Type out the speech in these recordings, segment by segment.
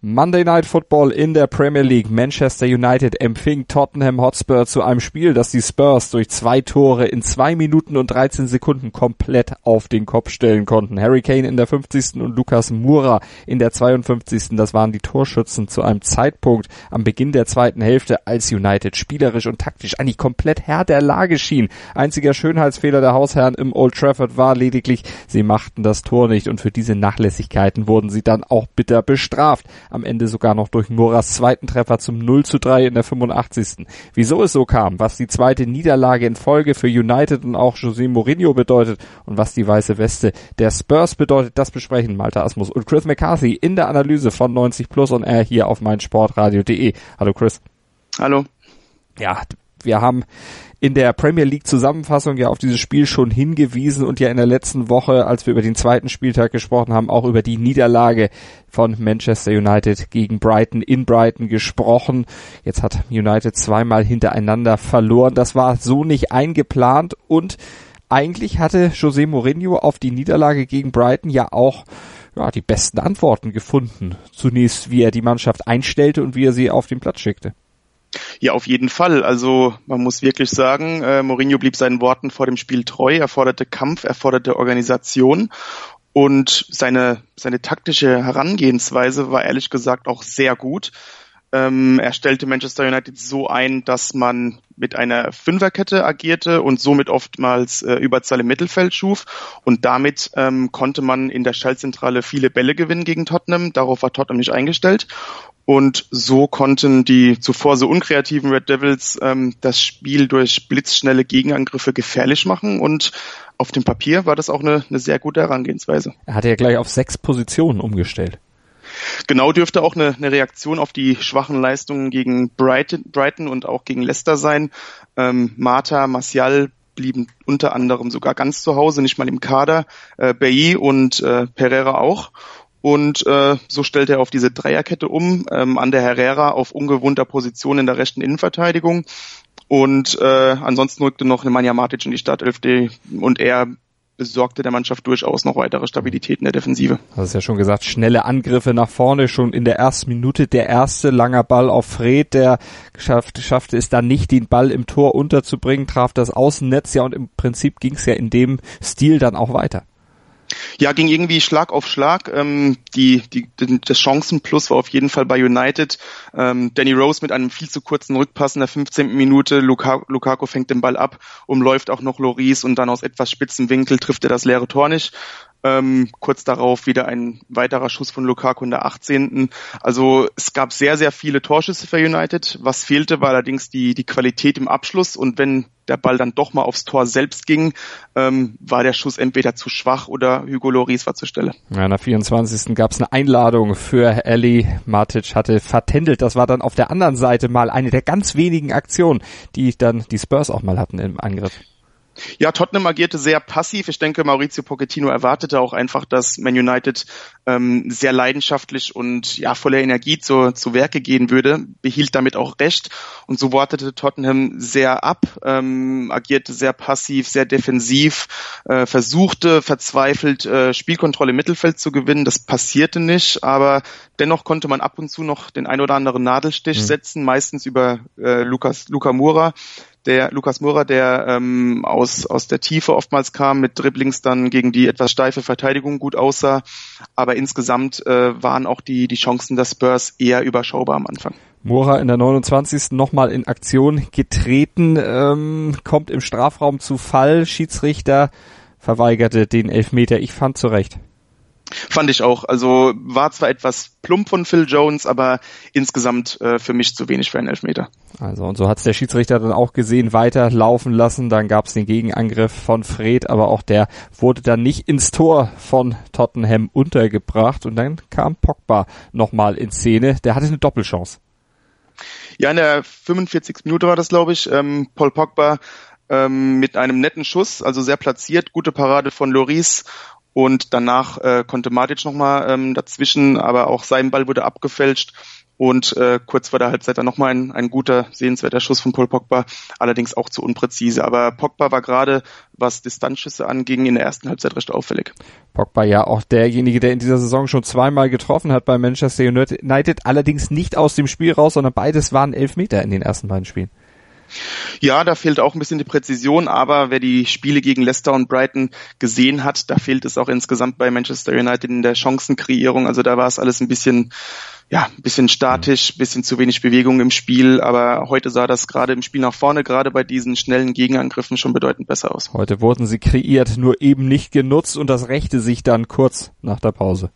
Monday Night Football in der Premier League. Manchester United empfing Tottenham Hotspur zu einem Spiel, das die Spurs durch zwei Tore in zwei Minuten und 13 Sekunden komplett auf den Kopf stellen konnten. Harry Kane in der 50. und Lukas Mura in der 52. Das waren die Torschützen zu einem Zeitpunkt am Beginn der zweiten Hälfte, als United spielerisch und taktisch eigentlich komplett Herr der Lage schien. Einziger Schönheitsfehler der Hausherren im Old Trafford war lediglich, sie machten das Tor nicht und für diese Nachlässigkeiten wurden sie dann auch bitter bestraft am Ende sogar noch durch Moras zweiten Treffer zum 0 zu 3 in der 85. Wieso es so kam, was die zweite Niederlage in Folge für United und auch José Mourinho bedeutet und was die weiße Weste der Spurs bedeutet, das besprechen Malta Asmus und Chris McCarthy in der Analyse von 90 Plus und er hier auf meinsportradio.de. Hallo Chris. Hallo. Ja, wir haben in der Premier League Zusammenfassung ja auf dieses Spiel schon hingewiesen und ja in der letzten Woche, als wir über den zweiten Spieltag gesprochen haben, auch über die Niederlage von Manchester United gegen Brighton in Brighton gesprochen. Jetzt hat United zweimal hintereinander verloren. Das war so nicht eingeplant und eigentlich hatte José Mourinho auf die Niederlage gegen Brighton ja auch ja, die besten Antworten gefunden. Zunächst, wie er die Mannschaft einstellte und wie er sie auf den Platz schickte. Ja, auf jeden Fall. Also man muss wirklich sagen, äh, Mourinho blieb seinen Worten vor dem Spiel treu. Er forderte Kampf, er forderte Organisation und seine, seine taktische Herangehensweise war ehrlich gesagt auch sehr gut. Ähm, er stellte Manchester United so ein, dass man mit einer Fünferkette agierte und somit oftmals äh, Überzahl im Mittelfeld schuf. Und damit ähm, konnte man in der Schaltzentrale viele Bälle gewinnen gegen Tottenham. Darauf war Tottenham nicht eingestellt. Und so konnten die zuvor so unkreativen Red Devils ähm, das Spiel durch blitzschnelle Gegenangriffe gefährlich machen. Und auf dem Papier war das auch eine, eine sehr gute Herangehensweise. Er hatte ja gleich auf sechs Positionen umgestellt. Genau dürfte auch eine, eine Reaktion auf die schwachen Leistungen gegen Brighton, Brighton und auch gegen Leicester sein. Ähm, Marta, Martial blieben unter anderem sogar ganz zu Hause, nicht mal im Kader. Äh, Bailly und äh, Pereira auch. Und äh, so stellt er auf diese Dreierkette um, ähm, an der Herrera auf ungewohnter Position in der rechten Innenverteidigung. Und äh, ansonsten rückte noch Nemanja Matic in die Startelf und er besorgte der Mannschaft durchaus noch weitere Stabilität in der Defensive. Du hast ja schon gesagt, schnelle Angriffe nach vorne, schon in der ersten Minute der erste langer Ball auf Fred, der geschafft, schaffte es dann nicht, den Ball im Tor unterzubringen, traf das Außennetz ja und im Prinzip ging es ja in dem Stil dann auch weiter. Ja, ging irgendwie Schlag auf Schlag. Ähm, die, die, das Chancenplus war auf jeden Fall bei United. Ähm, Danny Rose mit einem viel zu kurzen Rückpass in der 15. Minute. Lukaku, Lukaku fängt den Ball ab, umläuft auch noch Loris und dann aus etwas spitzen Winkel trifft er das leere Tor nicht. Ähm, kurz darauf wieder ein weiterer Schuss von Lukaku in der 18. Also es gab sehr, sehr viele Torschüsse für United. Was fehlte, war allerdings die, die Qualität im Abschluss. Und wenn der Ball dann doch mal aufs Tor selbst ging, ähm, war der Schuss entweder zu schwach oder Hugo Loris war zur Stelle. Ja, in der 24. gab es eine Einladung für Ellie. Matic hatte vertändelt. Das war dann auf der anderen Seite mal eine der ganz wenigen Aktionen, die dann die Spurs auch mal hatten im Angriff. Ja, Tottenham agierte sehr passiv. Ich denke, Maurizio Pochettino erwartete auch einfach, dass Man United ähm, sehr leidenschaftlich und ja voller Energie zu, zu Werke gehen würde, behielt damit auch recht. Und so wartete Tottenham sehr ab, ähm, agierte sehr passiv, sehr defensiv, äh, versuchte verzweifelt äh, Spielkontrolle im Mittelfeld zu gewinnen. Das passierte nicht, aber dennoch konnte man ab und zu noch den ein oder anderen Nadelstich mhm. setzen, meistens über äh, Lukas, Luca Mura, der Lukas Mura, der ähm, aus, aus der Tiefe oftmals kam, mit Dribblings dann gegen die etwas steife Verteidigung gut aussah. Aber insgesamt äh, waren auch die, die Chancen der Spurs eher überschaubar am Anfang. Mora in der 29. nochmal in Aktion getreten, ähm, kommt im Strafraum zu Fall. Schiedsrichter verweigerte den Elfmeter. Ich fand zurecht. Fand ich auch. Also war zwar etwas plump von Phil Jones, aber insgesamt äh, für mich zu wenig für einen Elfmeter. Also und so hat es der Schiedsrichter dann auch gesehen, weiter laufen lassen. Dann gab es den Gegenangriff von Fred, aber auch der wurde dann nicht ins Tor von Tottenham untergebracht. Und dann kam Pogba nochmal in Szene. Der hatte eine Doppelchance. Ja, in der 45. Minute war das, glaube ich. Ähm, Paul Pogba ähm, mit einem netten Schuss, also sehr platziert, gute Parade von Loris und danach äh, konnte Matic nochmal ähm, dazwischen, aber auch sein Ball wurde abgefälscht und äh, kurz vor der Halbzeit dann nochmal ein, ein guter, sehenswerter Schuss von Paul Pogba, allerdings auch zu unpräzise. Aber Pogba war gerade, was Distanzschüsse anging, in der ersten Halbzeit recht auffällig. Pogba ja auch derjenige, der in dieser Saison schon zweimal getroffen hat bei Manchester United, allerdings nicht aus dem Spiel raus, sondern beides waren Elfmeter in den ersten beiden Spielen. Ja, da fehlt auch ein bisschen die Präzision, aber wer die Spiele gegen Leicester und Brighton gesehen hat, da fehlt es auch insgesamt bei Manchester United in der Chancenkreierung. Also da war es alles ein bisschen ja, ein bisschen statisch, bisschen zu wenig Bewegung im Spiel, aber heute sah das gerade im Spiel nach vorne, gerade bei diesen schnellen Gegenangriffen schon bedeutend besser aus. Heute wurden sie kreiert, nur eben nicht genutzt und das rächte sich dann kurz nach der Pause.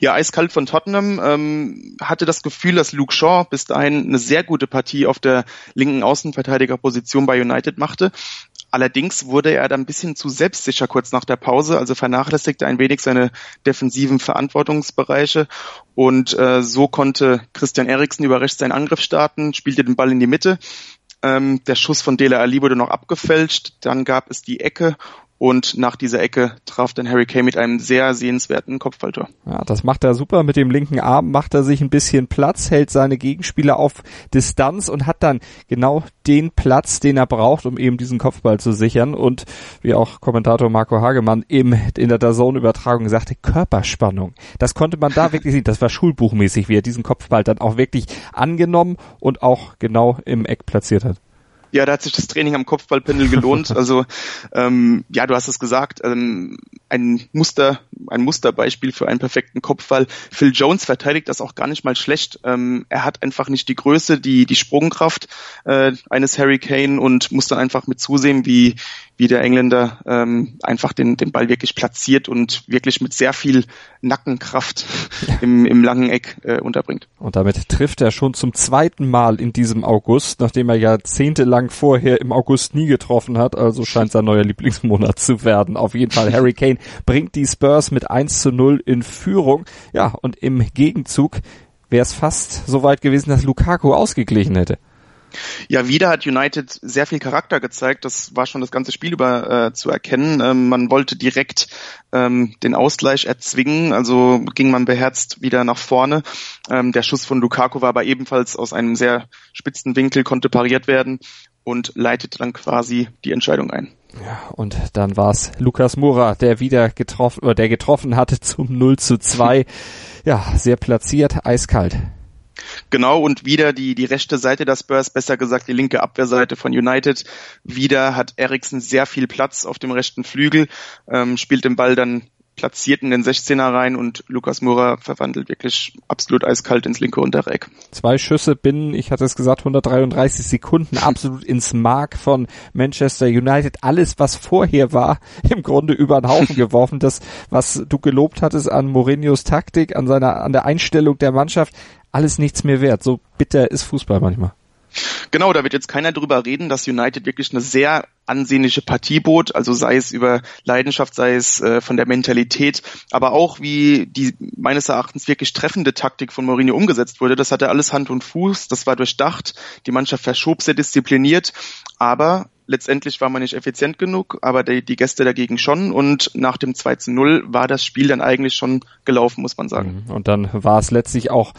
Ja, eiskalt von Tottenham. Ähm, hatte das Gefühl, dass Luke Shaw bis dahin eine sehr gute Partie auf der linken Außenverteidigerposition bei United machte. Allerdings wurde er dann ein bisschen zu selbstsicher kurz nach der Pause, also vernachlässigte ein wenig seine defensiven Verantwortungsbereiche und äh, so konnte Christian Eriksen überrecht seinen Angriff starten, spielte den Ball in die Mitte. Ähm, der Schuss von Dele Ali wurde noch abgefälscht, dann gab es die Ecke und nach dieser Ecke traf dann Harry Kane mit einem sehr sehenswerten Kopfballtor. Ja, das macht er super. Mit dem linken Arm macht er sich ein bisschen Platz, hält seine Gegenspieler auf Distanz und hat dann genau den Platz, den er braucht, um eben diesen Kopfball zu sichern. Und wie auch Kommentator Marco Hagemann eben in der DAZN-Übertragung sagte, Körperspannung. Das konnte man da wirklich sehen. Das war schulbuchmäßig, wie er diesen Kopfball dann auch wirklich angenommen und auch genau im Eck platziert hat. Ja, da hat sich das Training am Kopfballpendel gelohnt. Also ähm, ja, du hast es gesagt, ähm, ein Muster, ein Musterbeispiel für einen perfekten Kopfball. Phil Jones verteidigt das auch gar nicht mal schlecht. Ähm, er hat einfach nicht die Größe, die die Sprungkraft äh, eines Harry Kane und muss dann einfach mit zusehen, wie wie der Engländer ähm, einfach den, den Ball wirklich platziert und wirklich mit sehr viel Nackenkraft im, im langen Eck äh, unterbringt. Und damit trifft er schon zum zweiten Mal in diesem August, nachdem er jahrzehntelang vorher im August nie getroffen hat. Also scheint sein neuer Lieblingsmonat zu werden. Auf jeden Fall Harry Kane bringt die Spurs mit 1 zu 0 in Führung. Ja, und im Gegenzug wäre es fast so weit gewesen, dass Lukaku ausgeglichen hätte. Ja, wieder hat United sehr viel Charakter gezeigt. Das war schon das ganze Spiel über äh, zu erkennen. Ähm, man wollte direkt ähm, den Ausgleich erzwingen, also ging man beherzt wieder nach vorne. Ähm, der Schuss von Lukaku war aber ebenfalls aus einem sehr spitzen Winkel, konnte pariert werden und leitete dann quasi die Entscheidung ein. Ja, und dann war es Lukas Moura, der wieder getroffen, oder der getroffen hatte zum 0 zu 2. Ja, sehr platziert, eiskalt. Genau, und wieder die, die rechte Seite der Spurs, besser gesagt die linke Abwehrseite von United. Wieder hat Eriksen sehr viel Platz auf dem rechten Flügel, ähm, spielt den Ball dann platziert in den 16er rein und Lukas Moura verwandelt wirklich absolut eiskalt ins linke Unterreck. Zwei Schüsse binnen, ich hatte es gesagt, 133 Sekunden absolut ins Mark von Manchester United. Alles, was vorher war, im Grunde über den Haufen geworfen. Das, was du gelobt hattest an Mourinhos Taktik, an seiner, an der Einstellung der Mannschaft, alles nichts mehr wert. So bitter ist Fußball manchmal. Genau, da wird jetzt keiner drüber reden, dass United wirklich eine sehr ansehnliche Partie bot, also sei es über Leidenschaft, sei es äh, von der Mentalität, aber auch wie die meines Erachtens wirklich treffende Taktik von Mourinho umgesetzt wurde. Das hatte alles Hand und Fuß, das war durchdacht, die Mannschaft verschob sehr diszipliniert, aber Letztendlich war man nicht effizient genug, aber die, die Gäste dagegen schon. Und nach dem 2 zu 0 war das Spiel dann eigentlich schon gelaufen, muss man sagen. Mhm. Und dann war es letztlich auch,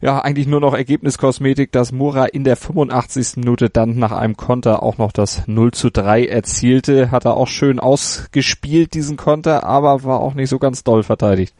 ja, eigentlich nur noch Ergebniskosmetik, dass Mura in der 85. Minute dann nach einem Konter auch noch das 0 zu 3 erzielte. Hat er auch schön ausgespielt, diesen Konter, aber war auch nicht so ganz doll verteidigt.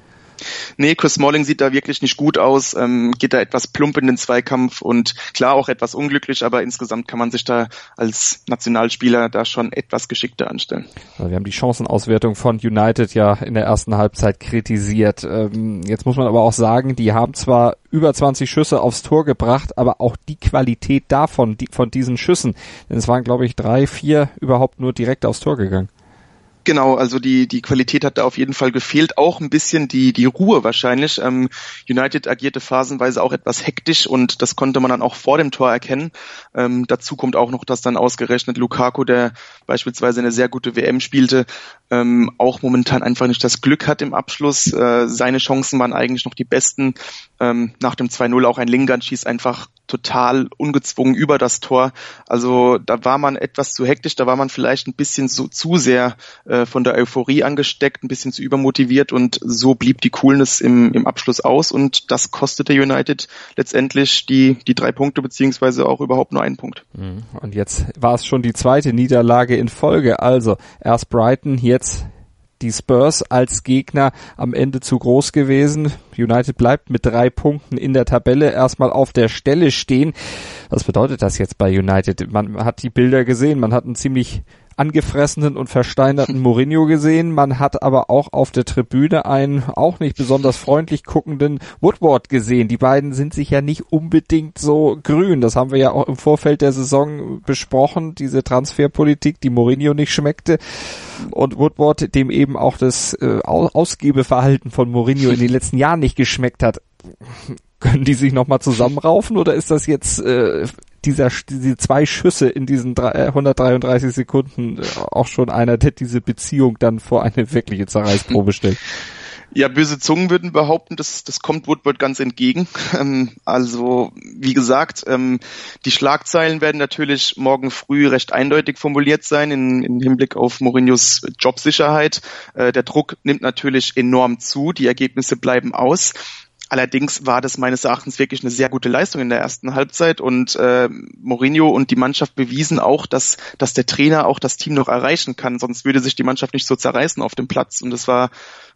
Nee, Chris Smalling sieht da wirklich nicht gut aus, ähm, geht da etwas plump in den Zweikampf und klar auch etwas unglücklich, aber insgesamt kann man sich da als Nationalspieler da schon etwas geschickter anstellen. Wir haben die Chancenauswertung von United ja in der ersten Halbzeit kritisiert. Ähm, jetzt muss man aber auch sagen, die haben zwar über 20 Schüsse aufs Tor gebracht, aber auch die Qualität davon, die, von diesen Schüssen, denn es waren glaube ich drei, vier überhaupt nur direkt aufs Tor gegangen. Genau, also die, die Qualität hat da auf jeden Fall gefehlt. Auch ein bisschen die, die Ruhe wahrscheinlich. Ähm, United agierte phasenweise auch etwas hektisch und das konnte man dann auch vor dem Tor erkennen. Ähm, dazu kommt auch noch, dass dann ausgerechnet Lukaku, der beispielsweise eine sehr gute WM spielte, ähm, auch momentan einfach nicht das Glück hat im Abschluss. Äh, seine Chancen waren eigentlich noch die besten. Ähm, nach dem 2-0 auch ein Lingard schießt einfach total ungezwungen über das Tor. Also da war man etwas zu hektisch, da war man vielleicht ein bisschen so, zu sehr äh, von der Euphorie angesteckt, ein bisschen zu übermotiviert und so blieb die Coolness im, im Abschluss aus und das kostete United letztendlich die, die drei Punkte beziehungsweise auch überhaupt nur einen Punkt. Mhm. Und jetzt war es schon die zweite Niederlage in Folge. Also erst Brighton, jetzt die Spurs als Gegner am Ende zu groß gewesen. United bleibt mit drei Punkten in der Tabelle erstmal auf der Stelle stehen. Was bedeutet das jetzt bei United? Man hat die Bilder gesehen, man hat einen ziemlich angefressenen und versteinerten Mourinho gesehen. Man hat aber auch auf der Tribüne einen auch nicht besonders freundlich guckenden Woodward gesehen. Die beiden sind sich ja nicht unbedingt so grün. Das haben wir ja auch im Vorfeld der Saison besprochen. Diese Transferpolitik, die Mourinho nicht schmeckte. Und Woodward, dem eben auch das äh, Ausgebeverhalten von Mourinho in den letzten Jahren nicht geschmeckt hat. Können die sich nochmal zusammenraufen oder ist das jetzt äh, dieser, diese zwei Schüsse in diesen 133 äh, Sekunden äh, auch schon einer, der diese Beziehung dann vor eine wirkliche Zerreißprobe stellt. Ja, böse Zungen würden behaupten, das, das kommt Woodward ganz entgegen. Ähm, also, wie gesagt, ähm, die Schlagzeilen werden natürlich morgen früh recht eindeutig formuliert sein in, in Hinblick auf Mourinhos Jobsicherheit. Äh, der Druck nimmt natürlich enorm zu, die Ergebnisse bleiben aus. Allerdings war das meines Erachtens wirklich eine sehr gute Leistung in der ersten Halbzeit und äh, Mourinho und die Mannschaft bewiesen auch, dass, dass der Trainer auch das Team noch erreichen kann, sonst würde sich die Mannschaft nicht so zerreißen auf dem Platz. Und das war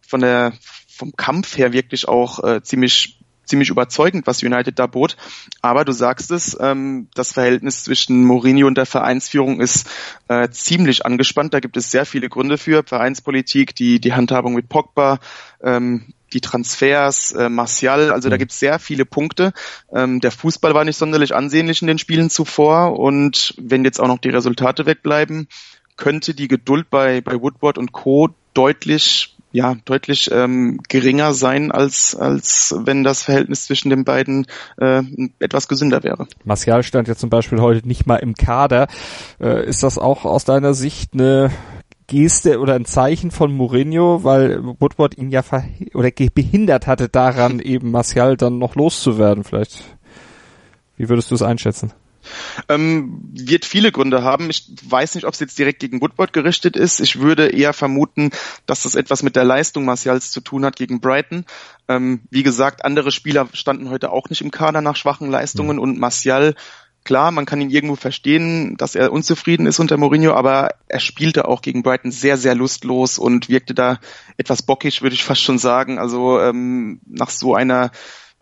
von der vom Kampf her wirklich auch äh, ziemlich ziemlich überzeugend, was United da bot. Aber du sagst es, ähm, das Verhältnis zwischen Mourinho und der Vereinsführung ist äh, ziemlich angespannt. Da gibt es sehr viele Gründe für. Vereinspolitik, die, die Handhabung mit Pogba, ähm, die Transfers, äh, Martial, also da mhm. gibt es sehr viele Punkte. Ähm, der Fußball war nicht sonderlich ansehnlich in den Spielen zuvor und wenn jetzt auch noch die Resultate wegbleiben, könnte die Geduld bei, bei Woodward und Co. deutlich ja deutlich ähm, geringer sein als als wenn das Verhältnis zwischen den beiden äh, etwas gesünder wäre. Martial stand ja zum Beispiel heute nicht mal im Kader. Äh, ist das auch aus deiner Sicht eine Geste oder ein Zeichen von Mourinho, weil Woodward ihn ja oder behindert hatte daran, eben Martial dann noch loszuwerden. Vielleicht, wie würdest du es einschätzen? Ähm, wird viele Gründe haben. Ich weiß nicht, ob es jetzt direkt gegen Woodward gerichtet ist. Ich würde eher vermuten, dass das etwas mit der Leistung Martials zu tun hat gegen Brighton. Ähm, wie gesagt, andere Spieler standen heute auch nicht im Kader nach schwachen Leistungen mhm. und Martial Klar, man kann ihn irgendwo verstehen, dass er unzufrieden ist unter Mourinho, aber er spielte auch gegen Brighton sehr, sehr lustlos und wirkte da etwas bockig, würde ich fast schon sagen. Also ähm, nach so einer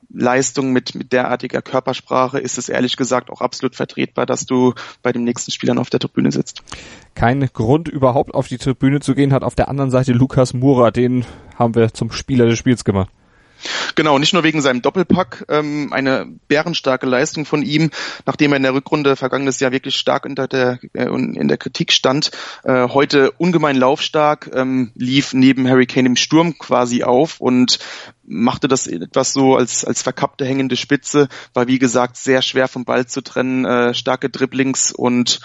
Leistung mit, mit derartiger Körpersprache ist es ehrlich gesagt auch absolut vertretbar, dass du bei dem nächsten Spielern auf der Tribüne sitzt. Kein Grund überhaupt auf die Tribüne zu gehen, hat auf der anderen Seite Lukas Mura, den haben wir zum Spieler des Spiels gemacht. Genau, nicht nur wegen seinem Doppelpack, ähm, eine bärenstarke Leistung von ihm, nachdem er in der Rückrunde vergangenes Jahr wirklich stark unter der, äh, in der Kritik stand. Äh, heute ungemein laufstark, ähm, lief neben Harry Kane im Sturm quasi auf und machte das etwas so als, als verkappte hängende Spitze, war wie gesagt sehr schwer vom Ball zu trennen, äh, starke Dribblings und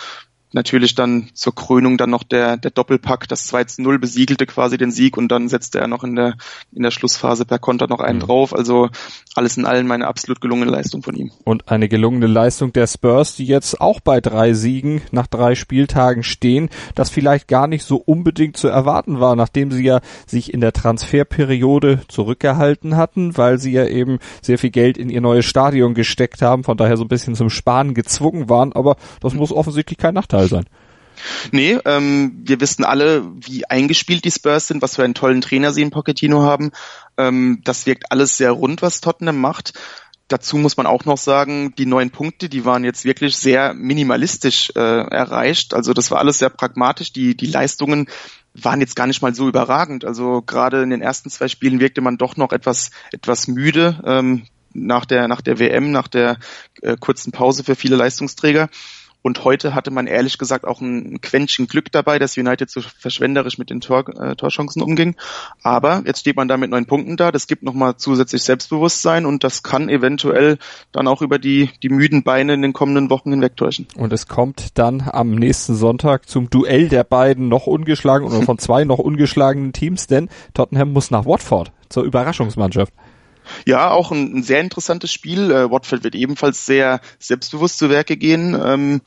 natürlich dann zur Krönung dann noch der, der Doppelpack, das 2 zu 0 besiegelte quasi den Sieg und dann setzte er noch in der, in der Schlussphase per Konter noch einen mhm. drauf. Also alles in allem eine absolut gelungene Leistung von ihm. Und eine gelungene Leistung der Spurs, die jetzt auch bei drei Siegen nach drei Spieltagen stehen, das vielleicht gar nicht so unbedingt zu erwarten war, nachdem sie ja sich in der Transferperiode zurückgehalten hatten, weil sie ja eben sehr viel Geld in ihr neues Stadion gesteckt haben, von daher so ein bisschen zum Sparen gezwungen waren, aber das muss offensichtlich kein Nachteil sein. Nee, ähm, wir wissen alle, wie eingespielt die Spurs sind, was für einen tollen Trainer sie in Pochettino haben. Ähm, das wirkt alles sehr rund, was Tottenham macht. Dazu muss man auch noch sagen, die neun Punkte, die waren jetzt wirklich sehr minimalistisch äh, erreicht. Also das war alles sehr pragmatisch. Die, die Leistungen waren jetzt gar nicht mal so überragend. Also gerade in den ersten zwei Spielen wirkte man doch noch etwas, etwas müde. Ähm, nach der, nach der WM, nach der äh, kurzen Pause für viele Leistungsträger. Und heute hatte man ehrlich gesagt auch ein Quäntchen Glück dabei, dass United so verschwenderisch mit den Tor, äh, Torchancen umging. Aber jetzt steht man da mit neun Punkten da. Das gibt nochmal zusätzlich Selbstbewusstsein und das kann eventuell dann auch über die, die müden Beine in den kommenden Wochen hinwegtäuschen. Und es kommt dann am nächsten Sonntag zum Duell der beiden noch ungeschlagenen oder von zwei noch ungeschlagenen Teams, denn Tottenham muss nach Watford zur Überraschungsmannschaft. Ja, auch ein, ein sehr interessantes Spiel. Äh, Watford wird ebenfalls sehr selbstbewusst zu Werke gehen. Ähm,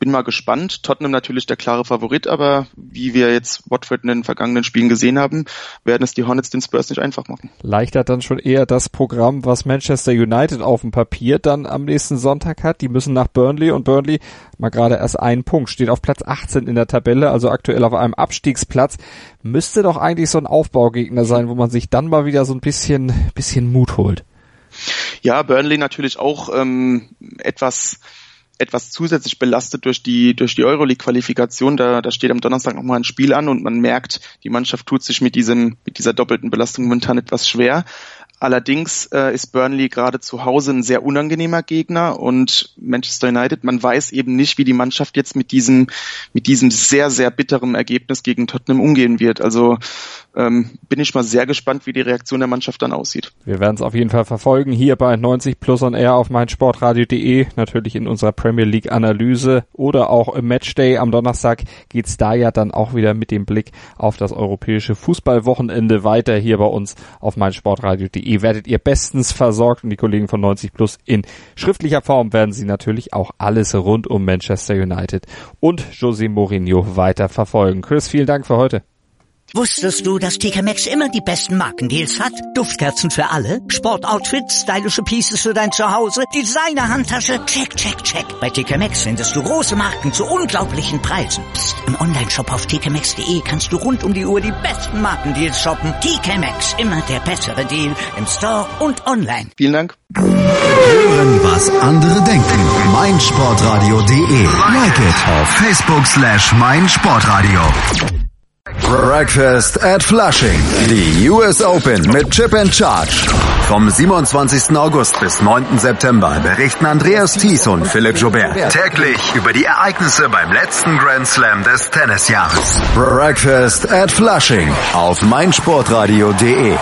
bin mal gespannt. Tottenham natürlich der klare Favorit, aber wie wir jetzt Watford in den vergangenen Spielen gesehen haben, werden es die Hornets den Spurs nicht einfach machen. Leichter dann schon eher das Programm, was Manchester United auf dem Papier dann am nächsten Sonntag hat. Die müssen nach Burnley und Burnley mal gerade erst einen Punkt, steht auf Platz 18 in der Tabelle, also aktuell auf einem Abstiegsplatz. Müsste doch eigentlich so ein Aufbaugegner sein, wo man sich dann mal wieder so ein bisschen, bisschen Mut holt. Ja, Burnley natürlich auch ähm, etwas etwas zusätzlich belastet durch die durch die Euroleague-Qualifikation. Da, da steht am Donnerstag nochmal ein Spiel an und man merkt, die Mannschaft tut sich mit diesem mit dieser doppelten Belastung momentan etwas schwer. Allerdings äh, ist Burnley gerade zu Hause ein sehr unangenehmer Gegner und Manchester United, man weiß eben nicht, wie die Mannschaft jetzt mit diesem, mit diesem sehr, sehr bitteren Ergebnis gegen Tottenham umgehen wird. Also ähm, bin ich mal sehr gespannt, wie die Reaktion der Mannschaft dann aussieht. Wir werden es auf jeden Fall verfolgen, hier bei 90 Plus on Air auf meinsportradio.de, natürlich in unserer Premier League Analyse oder auch im Matchday am Donnerstag geht's da ja dann auch wieder mit dem Blick auf das europäische Fußballwochenende weiter hier bei uns auf meinsportradio.de werdet ihr bestens versorgt und die Kollegen von 90 Plus in schriftlicher Form werden sie natürlich auch alles rund um Manchester United und José Mourinho weiter verfolgen. Chris, vielen Dank für heute. Wusstest du, dass TK Maxx immer die besten Markendeals hat? Duftkerzen für alle, Sportoutfits, stylische Pieces für dein Zuhause, Designer-Handtasche, check, check, check. Bei TK Maxx findest du große Marken zu unglaublichen Preisen. Psst. im Onlineshop auf tkmaxx.de kannst du rund um die Uhr die besten Markendeals shoppen. TK Maxx, immer der bessere Deal im Store und online. Vielen Dank. Hören, was andere denken. meinsportradio.de. Like it auf Facebook slash meinsportradio. Breakfast at Flushing. Die US Open mit Chip and Charge. Vom 27. August bis 9. September berichten Andreas Thies und Philipp Joubert täglich über die Ereignisse beim letzten Grand Slam des Tennisjahres. Breakfast at Flushing auf meinsportradio.de.